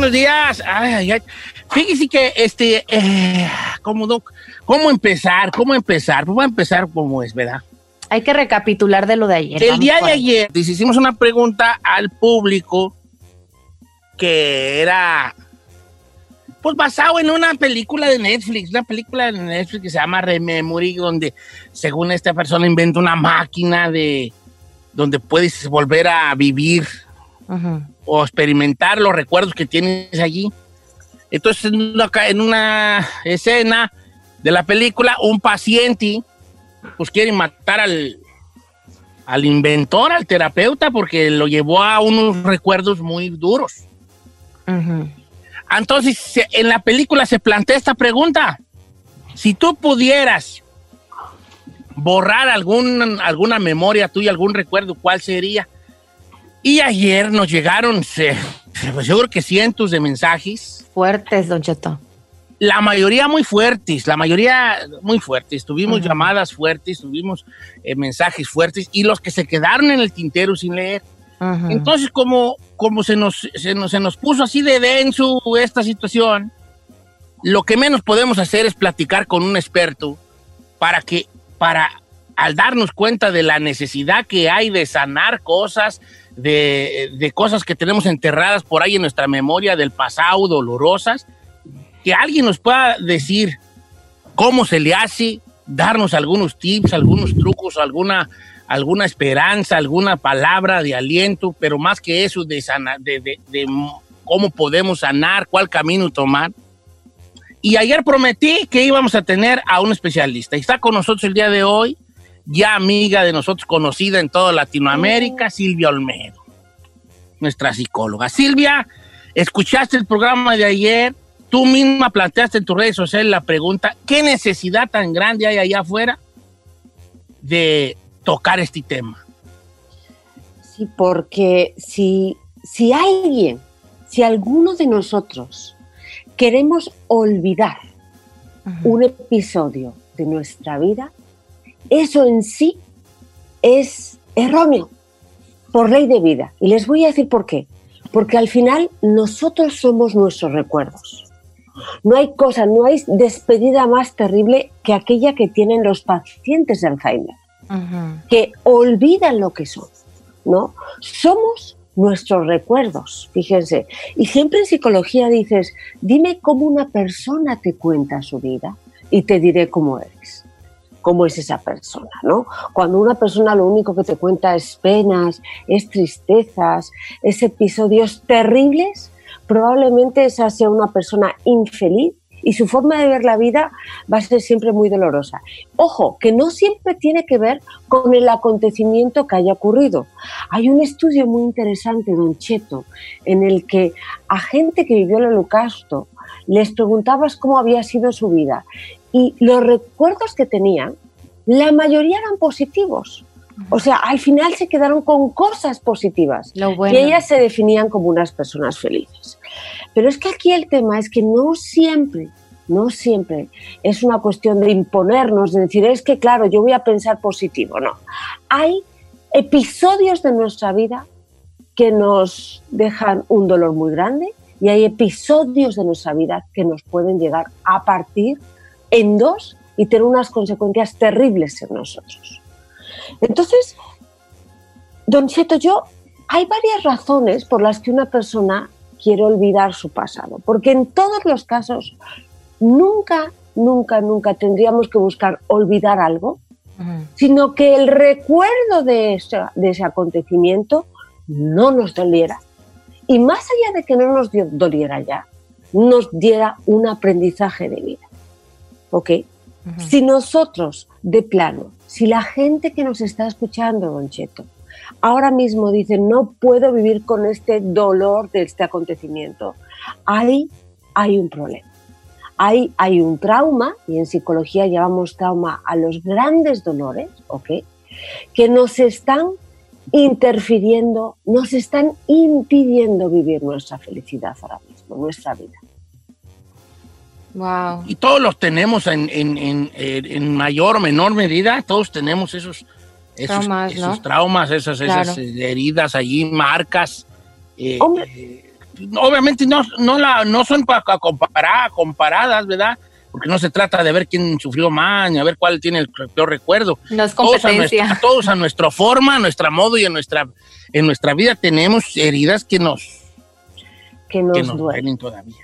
Buenos días. Ay, ay. Fíjese que, este, eh, ¿cómo, no? ¿cómo empezar? ¿Cómo empezar? Pues voy a empezar como es, ¿verdad? Hay que recapitular de lo de ayer. El día de ayer les hicimos una pregunta al público que era, pues basado en una película de Netflix, una película de Netflix que se llama Rememory, donde según esta persona inventa una máquina de, donde puedes volver a vivir Ujú. O experimentar los recuerdos que tienes allí. Entonces, en una, ca- en una escena de la película, un paciente, pues quiere matar al, al inventor, al terapeuta, porque lo llevó a unos recuerdos muy duros. Entonces, en la película se plantea esta pregunta. Si tú pudieras borrar algún, alguna memoria tuya, algún recuerdo, ¿cuál sería? Y ayer nos llegaron, se- pues yo creo que cientos de mensajes, Fuertes, Don Cheto. la mayoría muy fuertes, la mayoría muy fuertes. Tuvimos llamadas fuertes, tuvimos eh, mensajes fuertes y los que se quedaron en el tintero sin leer. Entonces, como, como se, nos, se, nos, se nos puso así de denso esta situación, lo que menos podemos hacer es platicar con un experto para que, para, al darnos cuenta de la necesidad que hay de sanar cosas, de, cosas que tenemos enterradas por ahí en nuestra memoria del pasado, dolorosas, que alguien nos pueda decir cómo se le hace, darnos algunos tips, algunos trucos, alguna, alguna esperanza, alguna palabra de aliento, pero más que eso, de cómo podemos sanar, cuál camino tomar. Y ayer prometí que íbamos a tener a un especialista. Y está con nosotros el día de hoy, ya amiga de nosotros, conocida en toda Latinoamérica, Silvia Olmedo, nuestra psicóloga. Silvia, escuchaste el programa de ayer, tú misma planteaste en tus redes sociales la pregunta, ¿qué necesidad tan grande hay allá afuera de tocar este tema? Sí, porque si, si alguien, si alguno de nosotros queremos olvidar un episodio de nuestra vida, eso en sí es erróneo por ley de vida. Y les voy a decir por qué. Porque al final nosotros somos nuestros recuerdos. No hay cosa, no hay despedida más terrible que aquella que tienen los pacientes de Alzheimer que olvidan lo que son, ¿no? Somos nuestros recuerdos, fíjense. Y siempre en psicología dices, dime cómo una persona te cuenta su vida y te diré cómo eres, cómo es esa persona, ¿no? Cuando una persona lo único que te cuenta es penas, es tristezas, es episodios terribles, probablemente esa sea una persona infeliz y su forma de ver la vida va a ser siempre muy dolorosa. Ojo, que no siempre tiene que ver con el acontecimiento que haya ocurrido. Hay un estudio muy interesante, Don Cheto, en el que a gente que vivió el holocausto les preguntabas cómo había sido su vida y los recuerdos que tenían, la mayoría eran positivos. O sea, al final se quedaron con cosas positivas Lo bueno. y ellas se definían como unas personas felices. Pero es que aquí el tema es que no siempre, no siempre es una cuestión de imponernos, de decir, es que claro, yo voy a pensar positivo. No. Hay episodios de nuestra vida que nos dejan un dolor muy grande y hay episodios de nuestra vida que nos pueden llegar a partir en dos y tener unas consecuencias terribles en nosotros. Entonces, Don Cheto, yo hay varias razones por las que una persona quiere olvidar su pasado, porque en todos los casos nunca, nunca, nunca tendríamos que buscar olvidar algo, sino que el recuerdo de ese, de ese acontecimiento no nos doliera. Y más allá de que no nos doliera ya, nos diera un aprendizaje de vida. ¿Ok? Si nosotros, de plano, si la gente que nos está escuchando, Don Cheto, ahora mismo dice, no puedo vivir con este dolor de este acontecimiento, ahí hay un problema. Ahí hay un trauma, y en psicología llamamos trauma a los grandes dolores, ¿ok? Que nos están interfiriendo, nos están impidiendo vivir nuestra felicidad ahora mismo, nuestra vida. Wow. Y todos los tenemos en, en- en- en- mayor o menor medida, todos tenemos esos, esos Traumas, esos ¿no? traumas, esas, esas Claro. eh, heridas allí, marcas. eh, Hombre. eh, obviamente no, no, la, no son para comparar, comparadas, ¿verdad? Porque no se trata de ver quién sufrió más, ni a ver cuál tiene el peor recuerdo. No es Todos a, competencia. nuestra, todos a nuestra forma, a nuestra modo y en nuestra, en nuestra vida tenemos heridas que nos, Que nos, que nos duelen. todavía.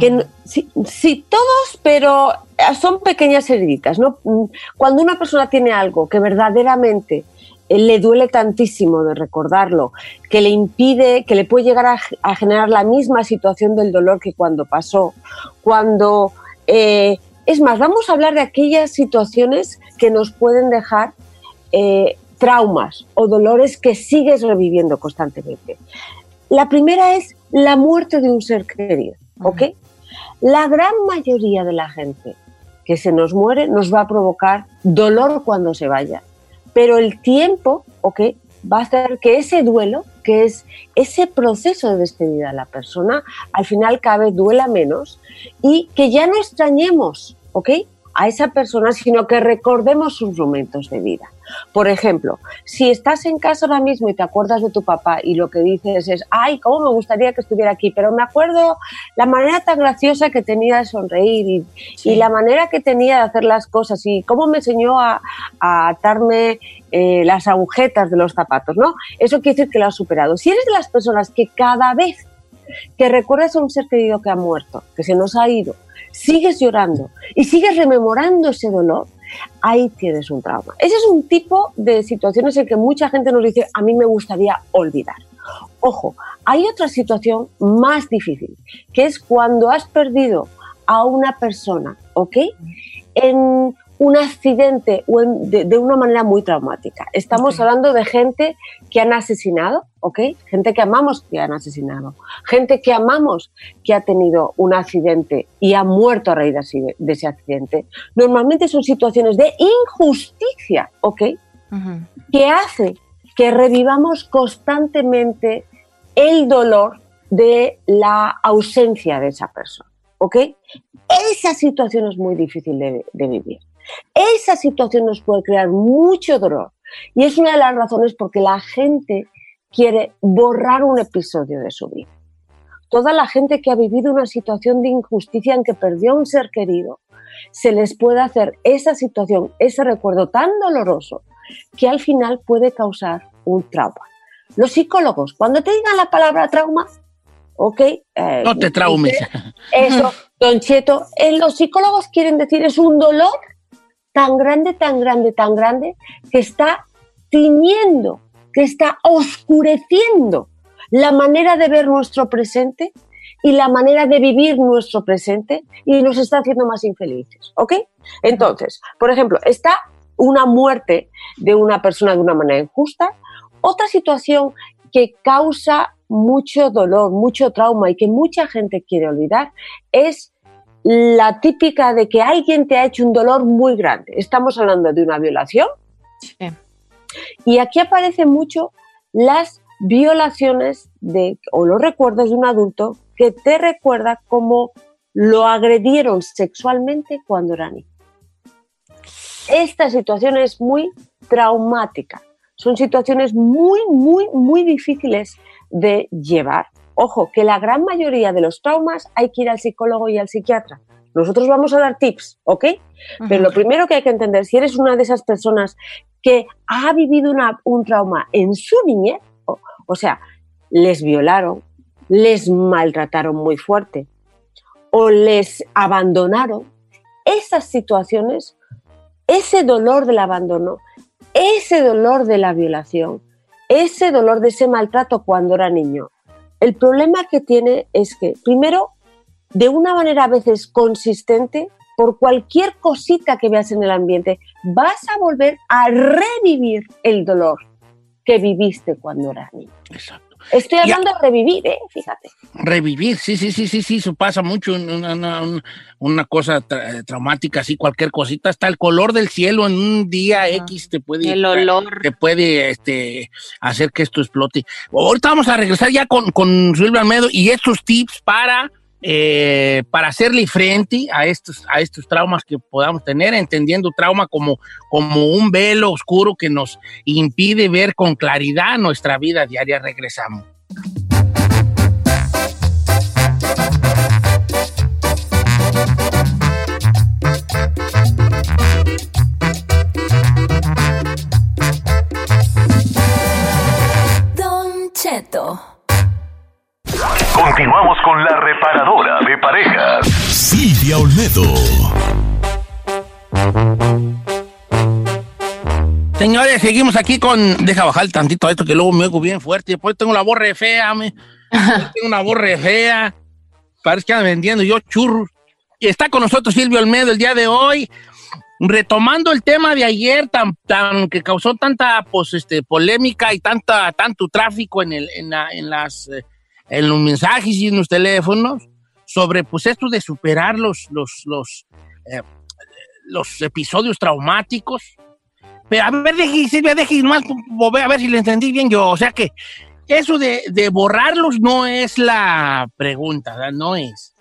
Que sí, sí, todos, pero eh, son pequeñas heriditas, ¿no? Mm, Cuando una persona tiene algo que verdaderamente eh, le duele tantísimo de recordarlo, que le impide, que le puede llegar a, a generar la misma situación del dolor que cuando pasó, cuando... eh, es más, vamos a hablar de aquellas situaciones que nos pueden dejar eh, traumas o dolores que sigues reviviendo constantemente. La primera es la muerte de un ser querido, ¿ok? La gran mayoría de la gente que se nos muere nos va a provocar dolor cuando se vaya, pero el tiempo, ¿ok? Va a hacer que ese duelo, que es ese proceso de despedida de la persona, al final cada vez duela menos y que ya no extrañemos, ¿ok? A esa persona, sino que recordemos sus momentos de vida. Por ejemplo, si estás en casa ahora mismo y te acuerdas de tu papá y lo que dices es, ay, cómo me gustaría que estuviera aquí, pero me acuerdo la manera tan graciosa que tenía de sonreír y, y la manera que tenía de hacer las cosas y cómo me enseñó a, a atarme eh, las agujetas de los zapatos, ¿no? Eso quiere decir que lo has superado. Si eres de las personas que cada vez que recuerdas a un ser querido que ha muerto, que se nos ha ido, sigues llorando y sigues rememorando ese dolor, ahí tienes un trauma. Ese es un tipo de situaciones en que mucha gente nos dice, a mí me gustaría olvidar. Ojo, hay otra situación más difícil, que es cuando has perdido a una persona, ¿ok? En un accidente de, de una manera muy traumática. Estamos hablando de gente que han asesinado, ¿ok? Gente que amamos que han asesinado. Gente que amamos que ha tenido un accidente y ha muerto a raíz de ese- de ese accidente. Normalmente son situaciones de injusticia, ¿ok? Que hace que revivamos constantemente el dolor de la ausencia de esa persona. ¿Ok? Esa situación es muy difícil de, de vivir. Esa situación nos puede crear mucho dolor. Y es una de las razones por que la gente quiere borrar un episodio de su vida. Toda la gente que ha vivido una situación de injusticia en que perdió a un ser querido, se les puede hacer esa situación, ese recuerdo tan doloroso, que al final puede causar un trauma. Los psicólogos, cuando te digan la palabra trauma, ok. eh, No te traumes. Eso, Don Cheto, eh, los psicólogos quieren decir es un dolor tan grande, tan grande, tan grande, que está tiñendo, que está oscureciendo la manera de ver nuestro presente y la manera de vivir nuestro presente y nos está haciendo más infelices, ¿ok? Entonces, por ejemplo, está una muerte de una persona de una manera injusta, otra situación que causa mucho dolor, mucho trauma y que mucha gente quiere olvidar es la típica de que alguien te ha hecho un dolor muy grande. Estamos hablando de una violación Sí. y aquí aparecen mucho las violaciones de, o los recuerdos de un adulto que te recuerda cómo lo agredieron sexualmente cuando era niño. Esta situación es muy traumática. Son situaciones muy, muy, muy difíciles de llevar. Ojo, que la gran mayoría de los traumas hay que ir al psicólogo y al psiquiatra. Nosotros vamos a dar tips, ¿ok? Pero lo primero que hay que entender, si eres una de esas personas que ha vivido una- un trauma en su niñez, o, o sea, les violaron, les maltrataron muy fuerte o les abandonaron, esas situaciones, ese dolor del abandono, ese dolor de la violación, ese dolor de ese maltrato cuando era niño, el problema que tiene es que, primero, de una manera a veces consistente, por cualquier cosita que veas en el ambiente, vas a volver a revivir el dolor que viviste cuando eras niño. Exacto. Estoy Ya. hablando de revivir, ¿eh? Fíjate. Revivir, sí, sí, sí, sí, sí, eso pasa mucho, una, una- un- una cosa tra- traumática, así, cualquier cosita, hasta el color del cielo en un día X te puede... El olor. te puede este, hacer que esto explote. Ahorita vamos a regresar ya con, con Silvia Almedo y estos tips para, eh, para hacerle frente a estos, a estos traumas que podamos tener, entendiendo trauma como, como un velo oscuro que nos impide ver con claridad nuestra vida diaria. Regresamos. Continuamos con la reparadora de parejas. Silvia Olmedo. Señores, seguimos aquí con. Deja bajar tantito esto que luego me oigo bien fuerte. Después tengo la voz re fea, me. Tengo una voz re fea. Parece que anda vendiendo yo churros. Y está con nosotros Silvio Olmedo el día de hoy. Retomando el tema de ayer, tan, tan, que causó tanta pues, este, polémica y tanta, tanto tráfico en, el, en, la- en las, eh, en los mensajes y en los teléfonos, sobre pues, esto de superar los, los, los, eh, los episodios traumáticos. Pero a ver, deje, Silvia, deje más, a ver si le entendí bien yo. O sea que eso de, de borrarlos no es la pregunta, ¿verdad? no es.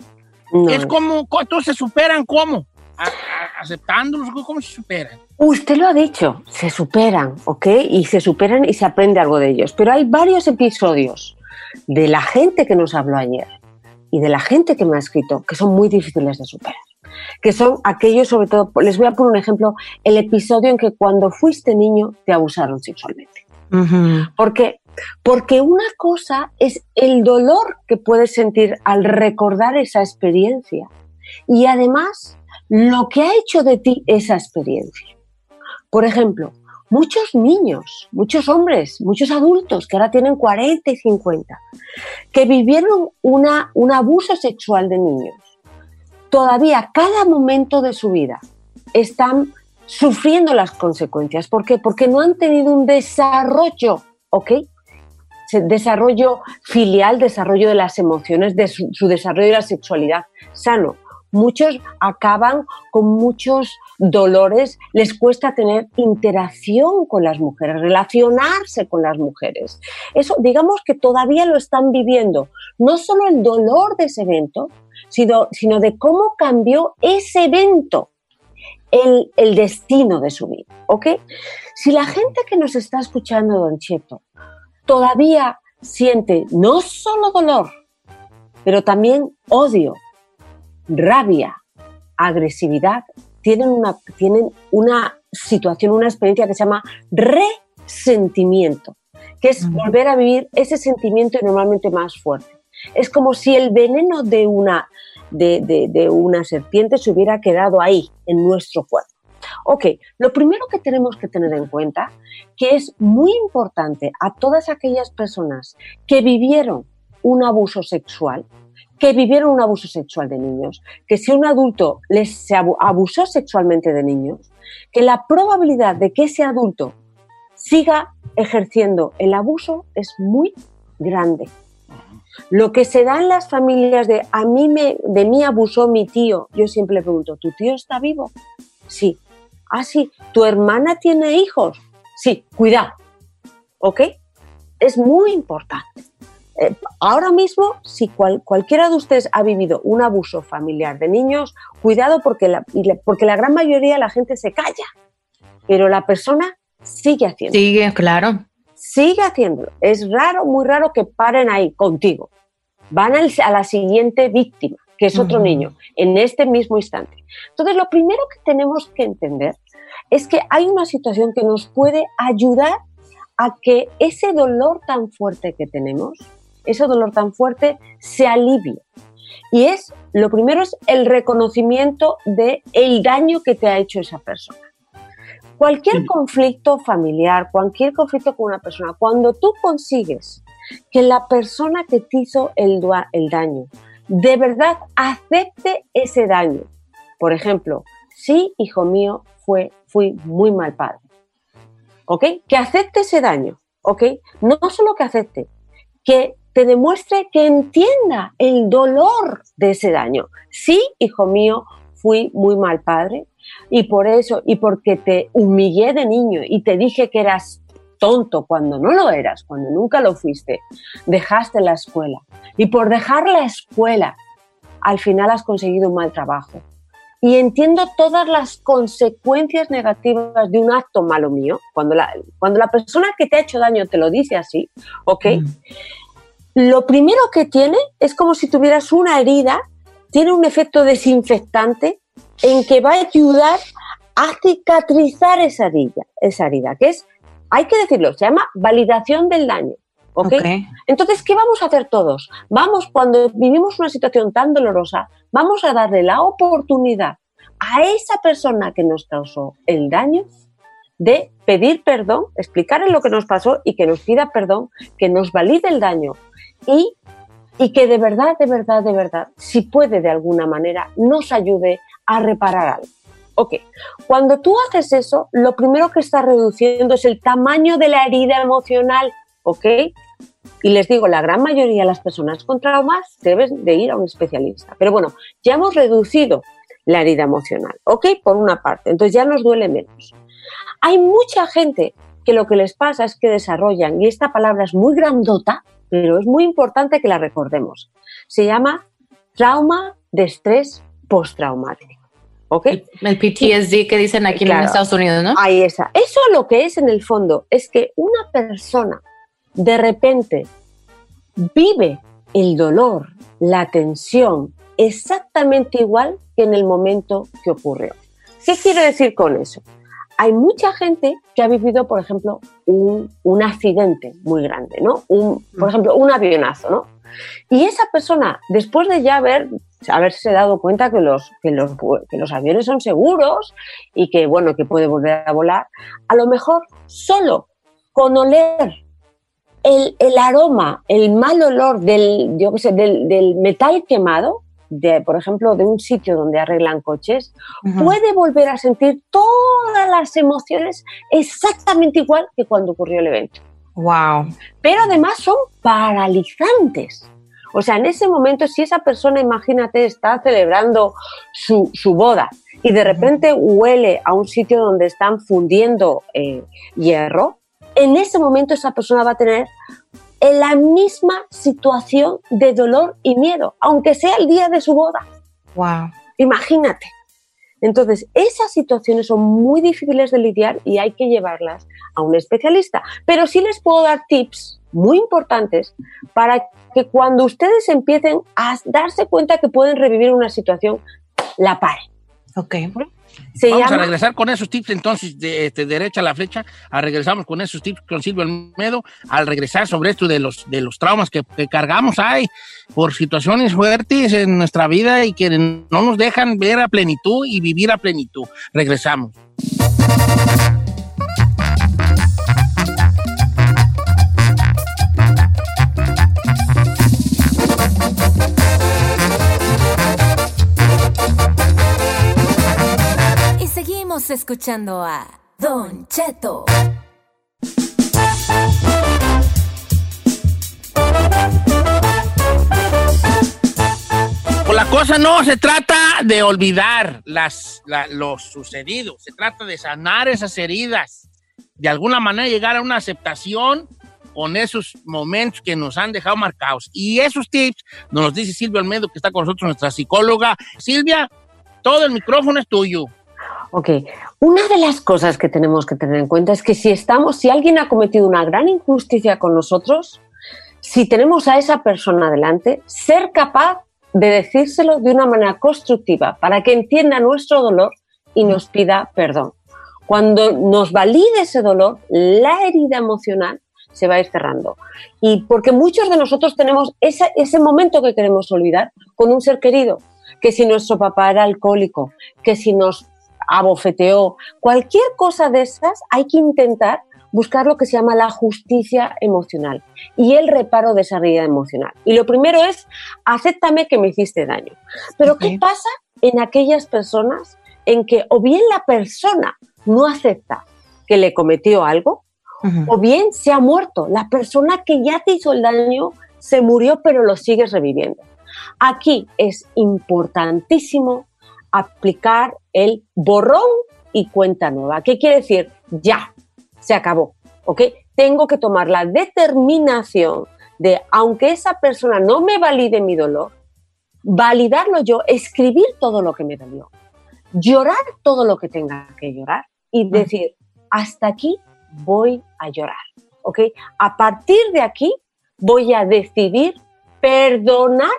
No. Es como, co- entonces se superan cómo? A- a- aceptándolos, ¿cómo se superan? Usted lo ha dicho, se superan, ¿ok? Y se superan y se aprende algo de ellos. Pero hay varios episodios de la gente que nos habló ayer y de la gente que me ha escrito que son muy difíciles de superar. Que son aquellos, sobre todo, les voy a poner un ejemplo, el episodio en que cuando fuiste niño te abusaron sexualmente. Ujú. ¿Por qué? Porque una cosa es el dolor que puedes sentir al recordar esa experiencia y además lo que ha hecho de ti esa experiencia. Por ejemplo, muchos niños, muchos hombres, muchos adultos que ahora tienen 40 y 50, que vivieron una, un abuso sexual de niños, todavía cada momento de su vida están sufriendo las consecuencias. ¿Por qué? Porque no han tenido un desarrollo, ¿ok? Desarrollo filial, desarrollo de las emociones, de su, su desarrollo de la sexualidad sano. Muchos acaban con muchos dolores, les cuesta tener interacción con las mujeres, relacionarse con las mujeres. Eso, digamos que todavía lo están viviendo. No solo el dolor de ese evento, sino, sino de cómo cambió ese evento el, el destino de su vida. ¿Ok? Si la gente que nos está escuchando, Don Cheto, todavía siente no solo dolor, pero también odio, rabia, agresividad, tienen una, tienen una situación, una experiencia que se llama resentimiento, que es volver a vivir ese sentimiento y normalmente más fuerte. Es como si el veneno de una, de, de- de una serpiente se hubiera quedado ahí, en nuestro cuerpo. Ok, lo primero que tenemos que tener en cuenta, que es muy importante a todas aquellas personas que vivieron un abuso sexual, que vivieron un abuso sexual de niños, que si un adulto les abusó sexualmente de niños, que la probabilidad de que ese adulto siga ejerciendo el abuso es muy grande. Lo que se da en las familias de a mí me, de mí abusó mi tío, yo siempre le pregunto, ¿tu tío está vivo? Sí. Ah, sí. ¿Tu hermana tiene hijos? Sí, cuidado. ¿Ok? Es muy importante. Eh, ahora mismo, si cual- cualquiera de ustedes ha vivido un abuso familiar de niños, cuidado porque la, porque la gran mayoría de la gente se calla, pero la persona sigue haciendo Sigue, claro. sigue haciéndolo. Es raro, muy raro que paren ahí contigo. Van al- a la siguiente víctima, que es otro niño, en este mismo instante. Entonces, lo primero que tenemos que entender es que hay una situación que nos puede ayudar a que ese dolor tan fuerte que tenemos, ese dolor tan fuerte, se alivie. Y es, lo primero es el reconocimiento de el daño que te ha hecho esa persona. Cualquier conflicto familiar, cualquier conflicto con una persona, cuando tú consigues que la persona que te hizo el, el daño de verdad acepte ese daño. Por ejemplo, sí, hijo mío, fue, fui muy mal padre. ¿Ok? Que acepte ese daño. ¿Ok? No solo que acepte, que te demuestre que entienda el dolor de ese daño. Sí, hijo mío, fui muy mal padre y por eso, y porque te humillé de niño y te dije que eras tonto cuando no lo eras, cuando nunca lo fuiste, dejaste la escuela. Y por dejar la escuela, al final has conseguido un mal trabajo. Y entiendo todas las consecuencias negativas de un acto malo mío. Cuando la, cuando la persona que te ha hecho daño te lo dice así, ¿ok? Lo primero que tiene es como si tuvieras una herida, tiene un efecto desinfectante en que va a ayudar a cicatrizar esa herida, esa herida, que es, hay que decirlo, se llama validación del daño. ¿ok? Ok. Entonces, ¿qué vamos a hacer todos? Vamos, cuando vivimos una situación tan dolorosa, vamos a darle la oportunidad a esa persona que nos causó el daño de pedir perdón, explicarle lo que nos pasó y que nos pida perdón, que nos valide el daño y, que de verdad, de verdad, de verdad, si puede de alguna manera, nos ayude a reparar algo. Ok, cuando tú haces eso, lo primero que estás reduciendo es el tamaño de la herida emocional, ¿ok? Y les digo, la gran mayoría de las personas con traumas deben de ir a un especialista. Pero bueno, ya hemos reducido la herida emocional, ¿ok? Por una parte, entonces ya nos duele menos. Hay mucha gente que lo que les pasa es que desarrollan, y esta palabra es muy grandota, pero es muy importante que la recordemos. Se llama trauma de estrés postraumático. ¿Ok? El, PTSD que dicen aquí en. Estados Unidos, ¿no? Ahí está. Eso lo que es en el fondo es que una persona de repente vive el dolor, la tensión, exactamente igual que en el momento que ocurrió. ¿Qué quiero decir con eso? Hay mucha gente que ha vivido, por ejemplo, un, un accidente muy grande, ¿no? Un, por ejemplo, un avionazo, ¿no? Y esa persona, después de ya haber, haberse dado cuenta que los, que, los, que los aviones son seguros y que, bueno, que puede volver a volar, a lo mejor solo con oler el, el aroma, el mal olor del, yo qué sé, del, del metal quemado, de, por ejemplo, de un sitio donde arreglan coches, puede volver a sentir todas las emociones exactamente igual que cuando ocurrió el evento Wow. pero además son paralizantes. O sea, en ese momento, si esa persona, imagínate, está celebrando su, su boda y de repente huele a un sitio donde están fundiendo eh, hierro, en ese momento esa persona va a tener en la misma situación de dolor y miedo, aunque sea el día de su boda. Wow. Imagínate. Entonces, esas situaciones son muy difíciles de lidiar y hay que llevarlas a un especialista. Pero sí les puedo dar tips muy importantes para que cuando ustedes empiecen a darse cuenta que pueden revivir una situación, la paren. Ok. Se Vamos a llama regresar con esos tips entonces de, este, derecha a la flecha. A regresamos con esos tips con Silvio Almedo. Al regresar sobre esto de los, de los traumas que, que cargamos hay por situaciones fuertes en nuestra vida y que no nos dejan ver a plenitud y vivir a plenitud. Regresamos. Escuchando a Don Cheto. Pues la cosa no se trata de olvidar las, la- lo sucedido, se trata de sanar esas heridas, de alguna manera llegar a una aceptación con esos momentos que nos han dejado marcados. Y esos tips nos los dice Silvia Almedo, que está con nosotros, nuestra psicóloga. Silvia, todo el micrófono es tuyo. Ok, una de las cosas que tenemos que tener en cuenta es que si estamos, si alguien ha cometido una gran injusticia con nosotros, si tenemos a esa persona delante, ser capaz de decírselo de una manera constructiva para que entienda nuestro dolor y nos pida perdón. Cuando nos valide ese dolor, la herida emocional se va a ir cerrando. Y porque muchos de nosotros tenemos ese, ese momento que queremos olvidar con un ser querido, que si nuestro papá era alcohólico, que si nos abofeteó, cualquier cosa de esas, hay que intentar buscar lo que se llama la justicia emocional y el reparo de esa herida emocional. Y lo primero es, acéptame que me hiciste daño. Pero ¿qué pasa en aquellas personas en que o bien la persona no acepta que le cometió algo, o bien se ha muerto. La persona que ya te hizo el daño se murió, pero lo sigues reviviendo. Aquí es importantísimo aplicar el borrón y cuenta nueva. ¿Qué quiere decir? Ya, se acabó. ¿Ok? Tengo que tomar la determinación de, aunque esa persona no me valide mi dolor, validarlo yo, escribir todo lo que me dolió, llorar todo lo que tenga que llorar y decir, hasta aquí voy a llorar. ¿Ok? A partir de aquí voy a decidir perdonar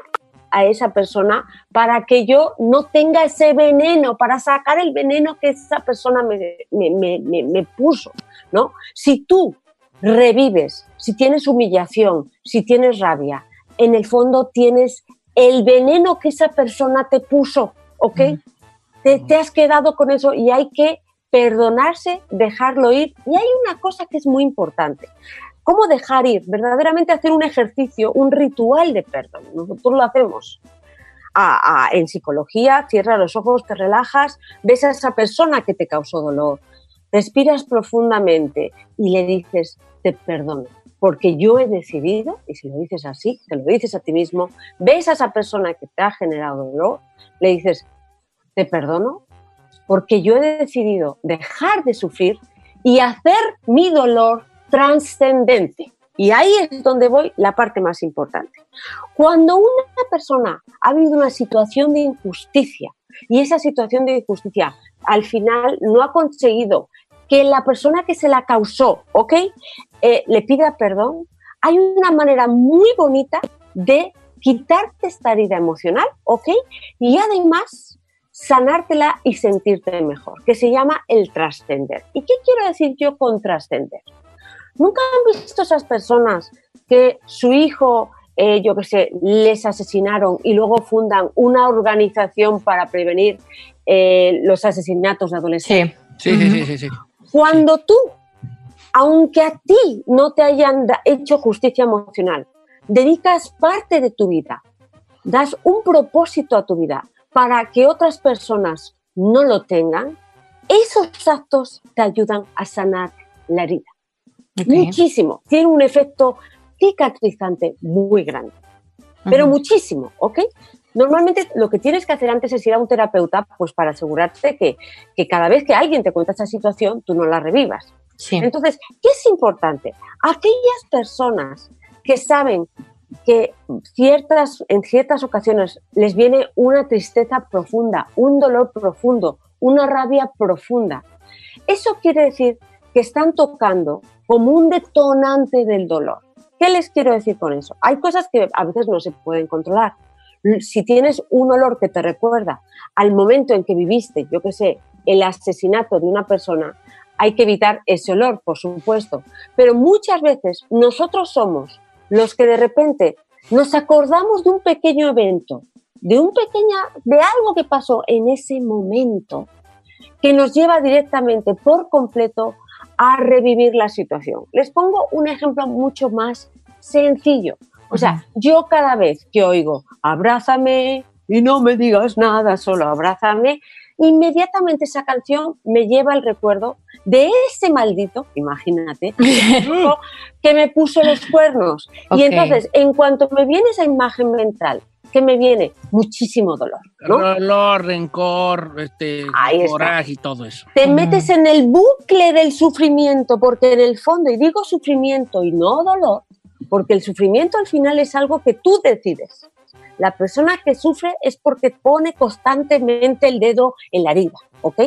a esa persona para que yo no tenga ese veneno, para sacar el veneno que esa persona me, me- me- me- puso, ¿no? Si tú revives, si tienes humillación, si tienes rabia, en el fondo tienes el veneno que esa persona te puso, ¿ok? Te, te has quedado con eso y hay que perdonarse, dejarlo ir. Y hay una cosa que es muy importante. ¿Cómo dejar ir? Verdaderamente hacer un ejercicio, un ritual de perdón. Nosotros lo hacemos. En psicología, cierras los ojos, te relajas, ves a esa persona que te causó dolor, respiras profundamente y le dices, te perdono, porque yo he decidido, y si lo dices así, te lo dices a ti mismo, ves a esa persona que te ha generado dolor, le dices, te perdono, porque yo he decidido dejar de sufrir y hacer mi dolor trascendente. Y ahí es donde voy la parte más importante. Cuando una persona ha vivido una situación de injusticia y esa situación de injusticia al final no ha conseguido que la persona que se la causó, ¿ok? Eh, le pida perdón, hay una manera muy bonita de quitarte esta herida emocional, ¿ok? Y además sanártela y sentirte mejor, que se llama el trascender. ¿Y qué quiero decir yo con trascender? ¿Nunca han visto esas personas que su hijo, eh, yo qué sé, les asesinaron y luego fundan una organización para prevenir eh, los asesinatos de adolescentes? Sí. Sí, sí, sí, sí, sí. Cuando tú, aunque a ti no te hayan hecho justicia emocional, dedicas parte de tu vida, das un propósito a tu vida para que otras personas no lo tengan, esos actos te ayudan a sanar la herida. Muchísimo. Tiene un efecto cicatrizante muy grande pero muchísimo, ¿ok? Normalmente lo que tienes que hacer antes es ir a un terapeuta, pues para asegurarte que, que cada vez que alguien te cuenta esa situación, tú no la revivas. Sí. Entonces, ¿qué es importante? Aquellas personas que saben que ciertas, en ciertas ocasiones les viene una tristeza profunda, un dolor profundo, una rabia profunda. Eso quiere decir que están tocando como un detonante del dolor. ¿Qué les quiero decir con eso? Hay cosas que a veces no se pueden controlar. Si tienes un olor que te recuerda al momento en que viviste, yo qué sé, el asesinato de una persona, hay que evitar ese olor, por supuesto. Pero muchas veces nosotros somos los que de repente nos acordamos de un pequeño evento, de un pequeña, de algo que pasó en ese momento, que nos lleva directamente por completo a revivir la situación. Les pongo un ejemplo mucho más sencillo. O sea, yo cada vez que oigo abrázame y no me digas nada, solo abrázame, inmediatamente esa canción me lleva el recuerdo de ese maldito, imagínate, que me puso los cuernos. Y entonces, en cuanto me viene esa imagen mental, que me viene muchísimo dolor, ¿no? Dolor, rencor, este, coraje y todo eso. te metes en el bucle del sufrimiento, porque en el fondo, y digo sufrimiento y no dolor, porque el sufrimiento al final es algo que tú decides. La persona que sufre es porque pone constantemente el dedo en la herida, ¿ok?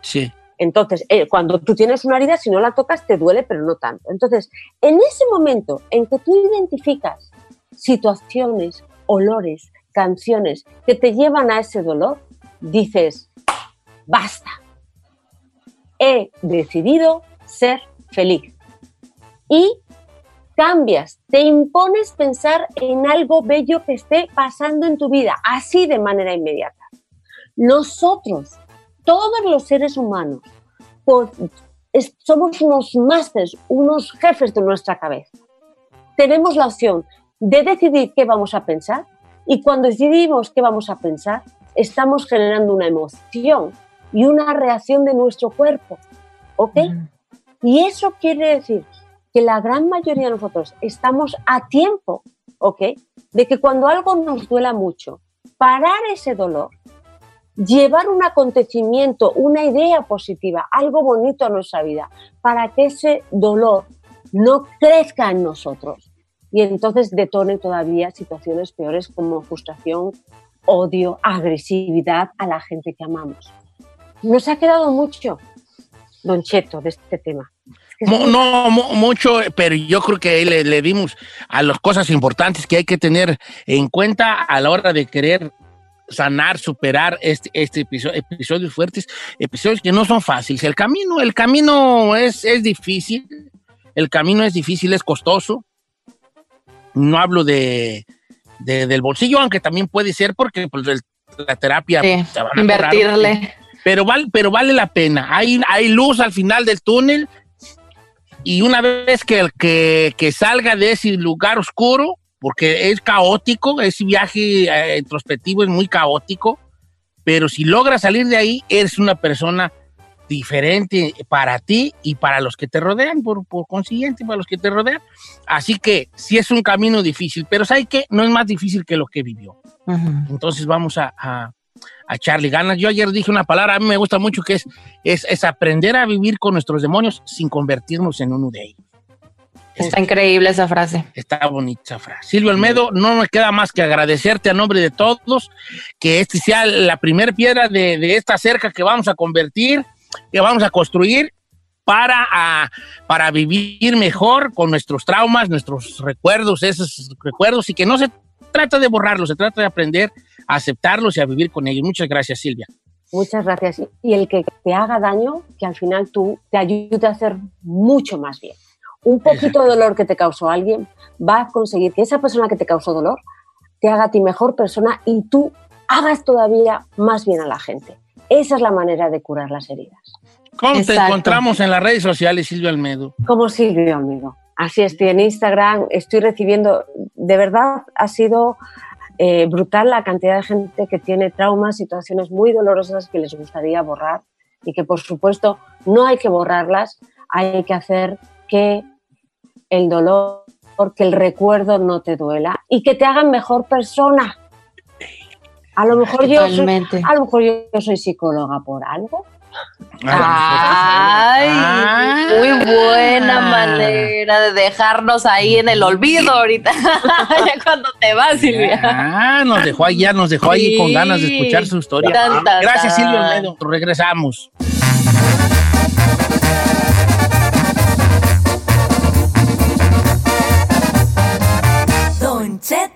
Sí. Entonces, eh, cuando tú tienes una herida, si no la tocas, te duele, pero no tanto. Entonces, en ese momento en que tú identificas situaciones, olores, canciones que te llevan a ese dolor, dices, basta, he decidido ser feliz. Y cambias, te impones pensar en algo bello que esté pasando en tu vida, así de manera inmediata. Nosotros, todos los seres humanos, somos unos másters, unos jefes de nuestra cabeza. Tenemos la opción de decidir qué vamos a pensar y cuando decidimos qué vamos a pensar, estamos generando una emoción y una reacción de nuestro cuerpo. ¿Ok? Y eso quiere decir que la gran mayoría de nosotros estamos a tiempo, ¿ok? De que cuando algo nos duela mucho, parar ese dolor, llevar un acontecimiento, una idea positiva, algo bonito a nuestra vida, para que ese dolor no crezca en nosotros y entonces detone todavía situaciones peores como frustración, odio, agresividad a la gente que amamos. Nos ha quedado mucho, Don Cheto, de este tema. No mu- mucho, pero yo creo que ahí le, le dimos a las cosas importantes que hay que tener en cuenta a la hora de querer sanar, superar este, este episodio, episodios fuertes, episodios que no son fáciles. El camino, el camino es, es difícil, el camino es difícil, es costoso. No hablo de, de- del bolsillo, aunque también puede ser porque pues, el- la terapia Sí, cobrar, invertirle. pero vale, pero vale la pena. Hay, hay luz al final del túnel y una vez que, que, que salga de ese lugar oscuro, porque es caótico, ese viaje eh, introspectivo es muy caótico, pero si logras salir de ahí, eres una persona diferente para ti y para los que te rodean, por, por consiguiente, para los que te rodean. Así que sí es un camino difícil, pero ¿sabes qué? No es más difícil que lo que vivió. Entonces vamos a, a, a echarle ganas. Yo ayer dije una palabra, a mí me gusta mucho, que es, es, es aprender a vivir con nuestros demonios sin convertirnos en uno de ellos. Está increíble esa frase. Está bonita esa frase. Silvio Almedo, no me queda más que agradecerte a nombre de todos, que este sea la primera piedra de, de esta cerca que vamos a convertir, que vamos a construir para, a- para vivir mejor con nuestros traumas, nuestros recuerdos, esos recuerdos, y que no se trata de borrarlos, se trata de aprender a aceptarlos y a vivir con ellos. Muchas gracias, Silvia. Muchas gracias. Y el que te haga daño, que al final tú te ayude a hacer mucho más bien. Un poquito de dolor que te causó alguien va a conseguir que esa persona que te causó dolor te haga a ti mejor persona y tú hagas todavía más bien a la gente. Esa es la manera de curar las heridas. ¿Cómo te encontramos en las redes sociales, Silvio Almedo? Como Silvio, amigo. Así estoy en Instagram, estoy recibiendo, de verdad ha sido eh, brutal la cantidad de gente que tiene traumas, situaciones muy dolorosas que les gustaría borrar y que por supuesto no hay que borrarlas, hay que hacer que el dolor, que el recuerdo no te duela y que te hagan mejor persona. A lo mejor yo soy, a lo mejor yo soy psicóloga por algo. Ay, Ah. muy buena manera de dejarnos ahí en el olvido ahorita. ya cuando te vas, Silvia. Ah, nos dejó ahí, ya nos dejó ahí con ganas de escuchar su historia. Tan, tan, Gracias, tan. Silvio Almedo. Regresamos. Don Cheto.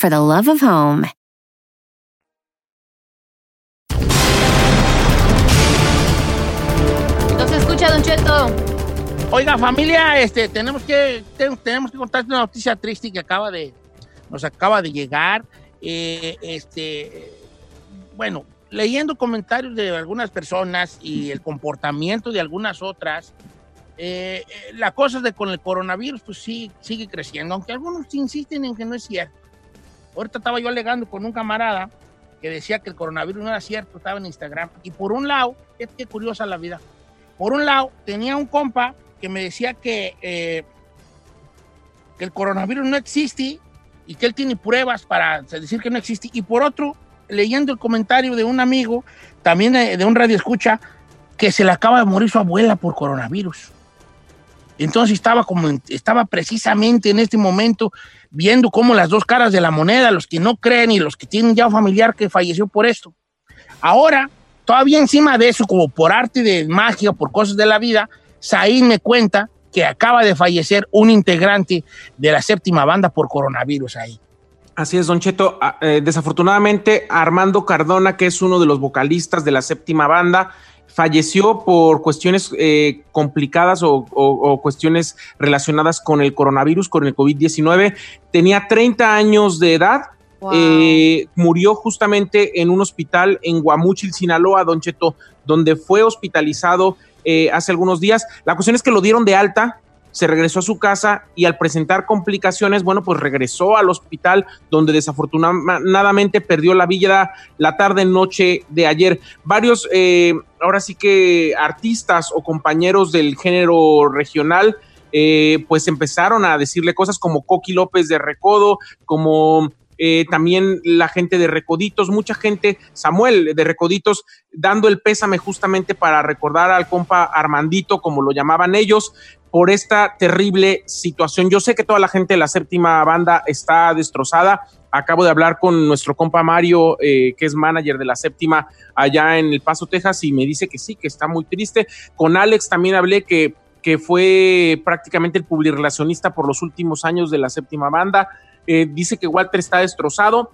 for the love of home. No se escucha, Don Cheto. Oiga, familia, este, tenemos que, te- tenemos que contarte una noticia triste que acaba de, nos acaba de llegar. Eh, este, bueno, leyendo comentarios de algunas personas y el comportamiento de algunas otras, eh, eh, la cosa de con el coronavirus, pues sí, sigue creciendo, aunque algunos insisten en que no es cierto. Ahorita estaba yo alegando con un camarada que decía que el coronavirus no era cierto, estaba en Instagram. Y por un lado, es que curiosa la vida. Por un lado, tenía un compa que me decía que, eh, que el coronavirus no existe y que él tiene pruebas para decir que no existe. Y por otro, leyendo el comentario de un amigo, también de, de un radio escucha, que se le acaba de morir su abuela por coronavirus. Entonces estaba como estaba precisamente en este momento viendo cómo las dos caras de la moneda, los que no creen y los que tienen ya un familiar que falleció por esto. Ahora, todavía encima de eso, como por arte de magia por cosas de la vida, Saín me cuenta que acaba de fallecer un integrante de la séptima banda por coronavirus ahí. Así es, Don Cheto. Ah, eh, desafortunadamente, Armando Cardona, que es uno de los vocalistas de la séptima banda, falleció por cuestiones eh, complicadas o, o- o cuestiones relacionadas con el coronavirus, con el COVID-19. Tenía 30 años de edad. Wow. Eh, murió justamente en un hospital en Guamúchil, Sinaloa, Don Cheto, donde fue hospitalizado eh, hace algunos días. La cuestión es que lo dieron de alta, se regresó a su casa y al presentar complicaciones, bueno, pues regresó al hospital donde desafortunadamente perdió la vida la tarde noche de ayer. Varios, eh, ahora sí que artistas o compañeros del género regional, eh, pues empezaron a decirle cosas como Coqui López de Recodo, como eh, también la gente de Recoditos, mucha gente, Samuel de Recoditos, dando el pésame justamente para recordar al compa Armandito, como lo llamaban ellos, por esta terrible situación. Yo sé que toda la gente de la séptima banda está destrozada. Acabo de hablar con nuestro compa Mario, eh, que es manager de la séptima allá en El Paso, Texas, y me dice que sí, que está muy triste. Con Alex también hablé que, que fue prácticamente el publirelacionista por los últimos años de la séptima banda. Eh, dice que Walter está destrozado.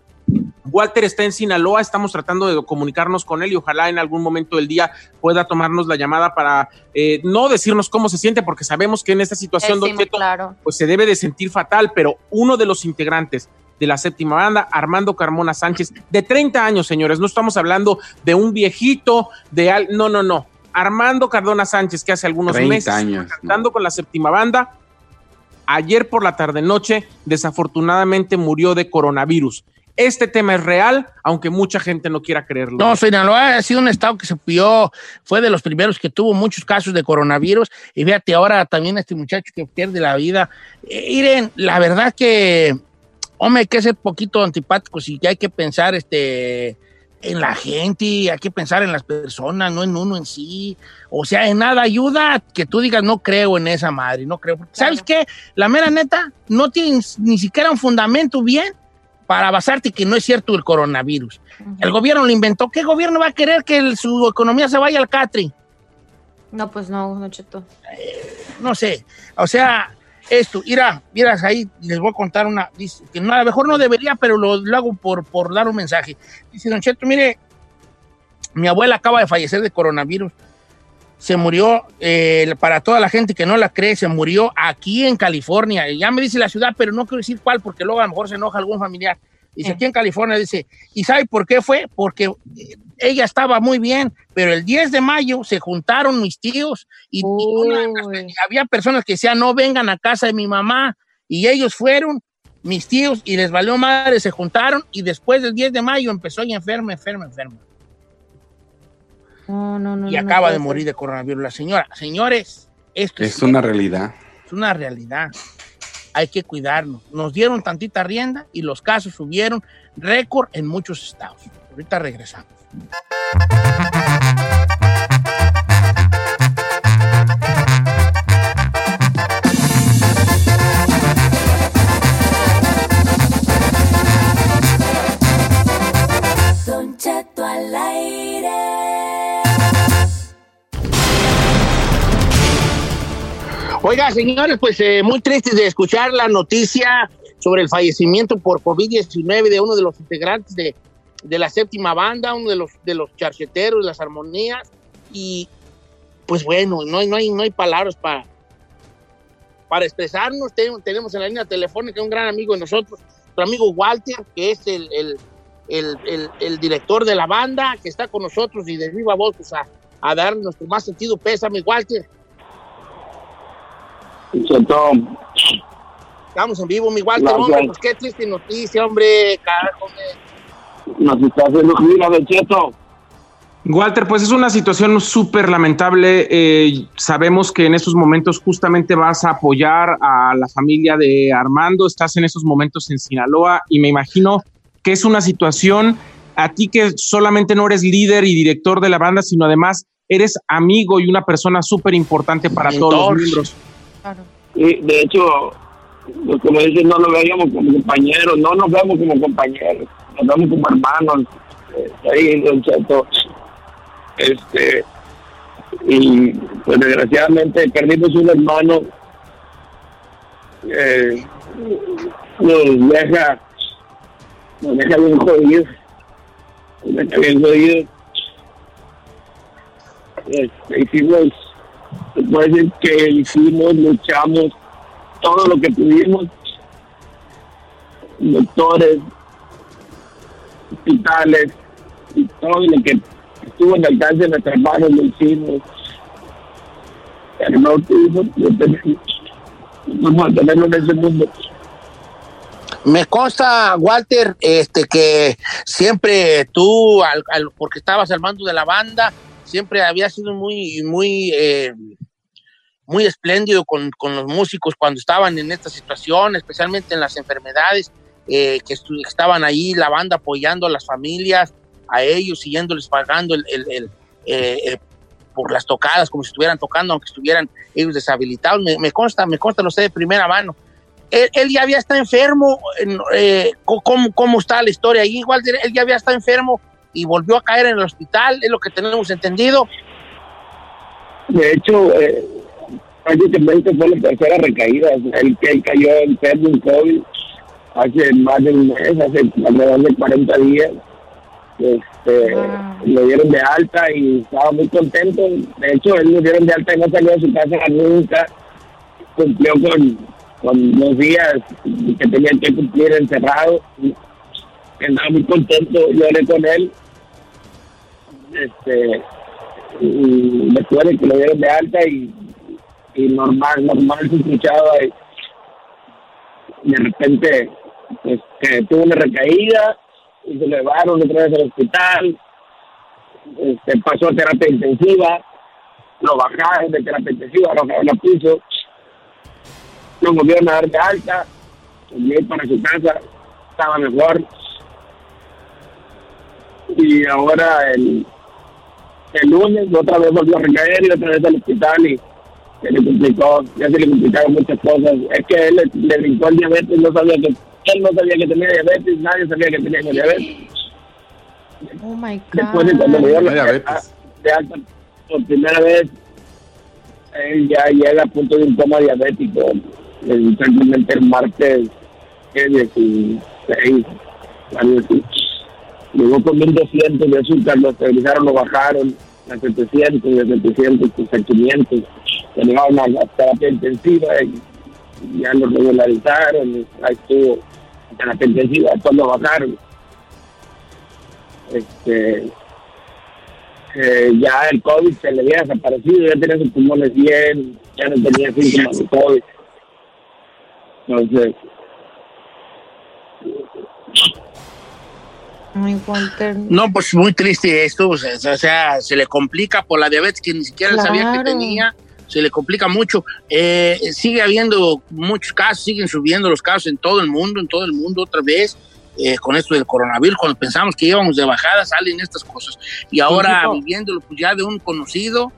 Walter está en Sinaloa, estamos tratando de comunicarnos con él y ojalá en algún momento del día pueda tomarnos la llamada para eh, no decirnos cómo se siente, porque sabemos que en esta situación, Don Pésimo, Cheto, claro. pues se debe de sentir fatal, pero uno de los integrantes de la séptima banda, Armando Carmona Sánchez, de 30 años, señores, no estamos hablando de un viejito, de al, no, no, no. Armando Cardona Sánchez, que hace algunos 30 meses años, cantando con la séptima banda, ayer por la tarde noche, desafortunadamente murió de coronavirus. Este tema es real, aunque mucha gente no quiera creerlo. No, Sinaloa ha sido un estado que se pilló, fue de los primeros que tuvo muchos casos de coronavirus. Y fíjate, ahora también este muchacho que pierde la vida. Eh, Iren, la verdad que, hombre, hay que ser poquito antipáticos y que hay que pensar, este, en la gente, hay que pensar en las personas, no en uno en sí. O sea, en nada ayuda que tú digas, no creo en esa madre, no creo. ¿Sabes qué? La mera neta, no tienes ni siquiera un fundamento bien para basarte que no es cierto el coronavirus. El gobierno lo inventó. ¿Qué gobierno va a querer que el- su economía se vaya al catri? No, pues no, Don Cheto. no sé, o sea, esto, mira, miras ahí, les voy a contar una, dice, que no, a lo mejor no debería, pero lo, lo hago por, por dar un mensaje. Dice, Don Cheto, mire, mi abuela acaba de fallecer de coronavirus. Se murió, eh, para toda la gente que no la cree, se murió aquí en California. Ya me dice la ciudad, pero no quiero decir cuál, porque luego a lo mejor se enoja algún familiar. Dice, aquí en California, dice, ¿y sabe por qué fue? Porque eh, ella estaba muy bien, pero el 10 de mayo se juntaron mis tíos y, y una- había personas que decían, no vengan a casa de mi mamá, y ellos fueron, mis tíos, y les valió madre, se juntaron, y después del 10 de mayo empezó ella enferma, enferma, enferma, No, no, no. y no, acaba de ser. morir de coronavirus la señora. Señores, esto Es una realidad. es una realidad. Hay que cuidarnos. Nos dieron tantita rienda y los casos subieron récord en muchos estados. Ahorita regresamos. Oiga, señores, pues eh, muy tristes de escuchar la noticia sobre el fallecimiento por COVID-19 de uno de los integrantes de, de la séptima banda, uno de los, de los charcheteros, las armonías. Y pues bueno, no no hay, no hay palabras para, para expresarnos. Ten- tenemos en la línea telefónica un gran amigo de nosotros, nuestro amigo Walter, que es el, el- el- el director de la banda, que está con nosotros y de viva voz pues, a, a dar nuestro más sentido pésame, Walter. Estamos en vivo, mi Walter, Gracias. hombre, pues qué triste noticia, hombre, carajo. Nos está haciendo gira, Don Cheto. Walter, pues es una situación súper lamentable. Eh, sabemos que en estos momentos justamente vas a apoyar a la familia de Armando, estás en estos momentos en Sinaloa y me imagino que es una situación a ti que solamente no eres líder y director de la banda, sino además eres amigo y una persona súper importante para todos los Mentor. Y de hecho, pues, como dicen, no nos veíamos como compañeros, no nos vemos como compañeros, nos vemos como hermanos. eh, ahí, Don. Este, y pues desgraciadamente perdimos un hermano. Eh, nos deja, nos deja bien jodidos. Nos deja bien jodidos. Este, hicimos se puede decir que hicimos, luchamos todo lo que pudimos, doctores, hospitales, y todo lo que estuvo en alcance de nuestras manos lo hicimos. Pero no tuvimos, vamos a tenerlo en ese mundo. Me consta, Walter, este, que siempre tú, al- porque estabas al mando de la banda, siempre había sido muy, muy, eh, muy espléndido con, con los músicos cuando estaban en esta situación, especialmente en las enfermedades, eh, que estaban ahí la banda apoyando a las familias, a ellos, siguiéndoles pagando el, el- eh, por las tocadas, como si estuvieran tocando, aunque estuvieran ellos deshabilitados. Me, consta, me consta, lo sé de primera mano él, él ya había estado enfermo. ¿cómo, ¿Cómo está la historia ahí? Igual él ya había estado enfermo y volvió a caer en el hospital, es lo que tenemos entendido. De hecho, eh, prácticamente fue la tercera recaída. Él, él cayó enfermo en COVID hace más de un mes, hace alrededor de 40 días. Este, Lo dieron de alta y estaba muy contento. De hecho, él lo dieron de alta y no salió de su casa nunca. Cumplió con, con los días que tenía que cumplir encerrado. Estaba muy contento. Yo hablé con él. Este, y después de que lo dieron de alta y, y normal, normal se escuchaba y de repente pues, que tuvo una recaída y se llevaron otra vez al hospital, este, pasó a terapia intensiva, lo bajaron de terapia intensiva, lo bajaron a piso, lo volvieron a dar de alta, volvió para su casa, estaba mejor. Y ahora el, el lunes otra vez volvió a recaer y otra vez al hospital y se le complicó, ya se le complicaron muchas cosas. Es que él le, le brincó el diabetes, no sabía que, él no sabía que tenía diabetes, nadie sabía que tenía diabetes. Oh my God. Después de cuando le dio la Diabetes. de alta por primera vez, él ya llega a punto de un coma diabético. Simplemente el martes eh, 16, algo así. Llegó con 1200 de azúcar, lo estabilizaron, lo bajaron a 700, de 700 pues, a 500. Se llevaron a terapia intensiva y ya lo regularizaron. Ahí estuvo terapia intensiva, después lo bajaron. Este, eh, ya el COVID se le había desaparecido, ya tenía sus pulmones bien, ya no tenía síntomas de COVID. Entonces, Ay, Walter. No, pues muy triste esto, o sea, se le complica por la diabetes que ni siquiera él sabía que Claro. tenía, se le complica mucho. Eh, sigue habiendo muchos casos, siguen subiendo los casos en todo el mundo, en todo el mundo otra vez. eh, con esto del coronavirus, cuando pensamos que íbamos de bajada, salen estas cosas. Y ahora viviéndolo pues ya de un conocido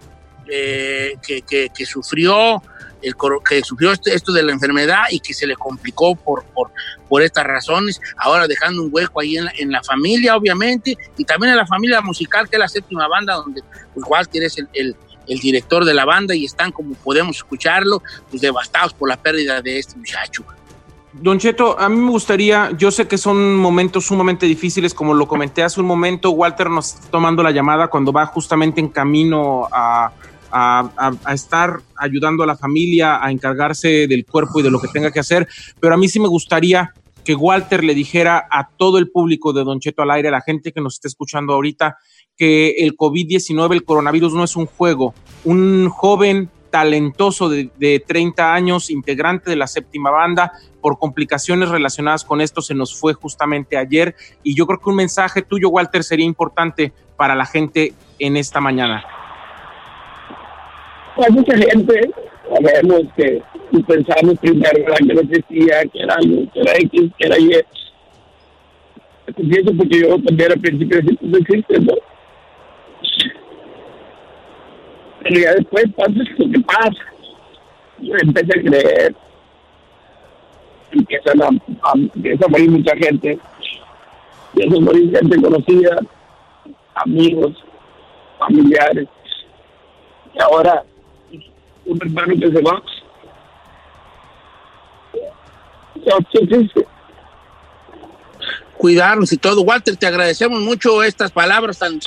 eh, que, que- que sufrió el que sufrió este- esto de la enfermedad y que se le complicó por, por, por estas razones, ahora dejando un hueco ahí en la, en la familia, obviamente, y también en la familia musical, que es la séptima banda, donde pues, Walter es el, el- el director de la banda y están, como podemos escucharlo, pues devastados por la pérdida de este muchacho. Don Cheto, a mí me gustaría, yo sé que son momentos sumamente difíciles, como lo comenté hace un momento, Walter nos está tomando la llamada cuando va justamente en camino a, a- estar ayudando a la familia, a encargarse del cuerpo y de lo que tenga que hacer, pero a mí sí me gustaría que Walter le dijera a todo el público de Don Cheto al aire, a la gente que nos está escuchando ahorita, que el COVID-19, el coronavirus no es un juego. Un joven talentoso de, de 30 años, integrante de la séptima banda, por complicaciones relacionadas con esto se nos fue justamente ayer y yo creo que un mensaje tuyo, Walter, sería importante para la gente en esta mañana. Hay mucha gente, sabemos que y pensamos primero ¿verdad? que existía, que era algo, que era X, que era Y. Confieso porque yo también al principio decía, pues no existe, ¿no? Pero ya después pasa lo que pasa. Yo empecé a creer. Empiezan a, a, empieza a morir mucha gente. Empieza a morir gente conocida, amigos, familiares. Y ahora, un hermano que se va. Cuidarnos y todo. Walter, te agradecemos mucho estas palabras tan,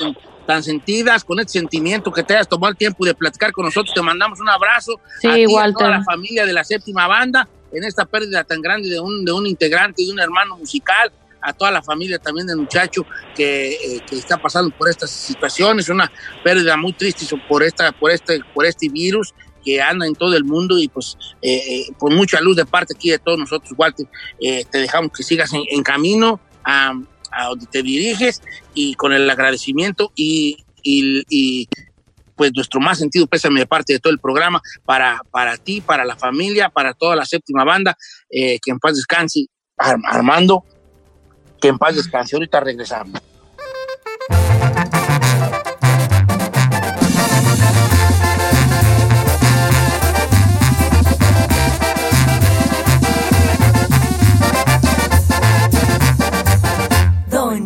tan sentidas, con este sentimiento que te hayas tomado el tiempo de platicar con nosotros. Te mandamos un abrazo Sí, a ti y a Walter. toda la familia de la séptima banda en esta pérdida tan grande de un, de un integrante y de un hermano musical. A toda la familia también del muchacho que, eh, que está pasando por estas situaciones, una pérdida muy triste por esta, por este, por este virus que anda en todo el mundo y pues eh, eh, con mucha luz de parte aquí de todos nosotros, Walter, eh, te dejamos que sigas en, en camino a, a donde te diriges y con el agradecimiento y, y- y, pues nuestro más sentido pésame de parte de todo el programa para, para ti, para la familia, para toda la séptima banda, eh, que en paz descanse Ar- Armando, que en paz descanse. Ahorita regresamos.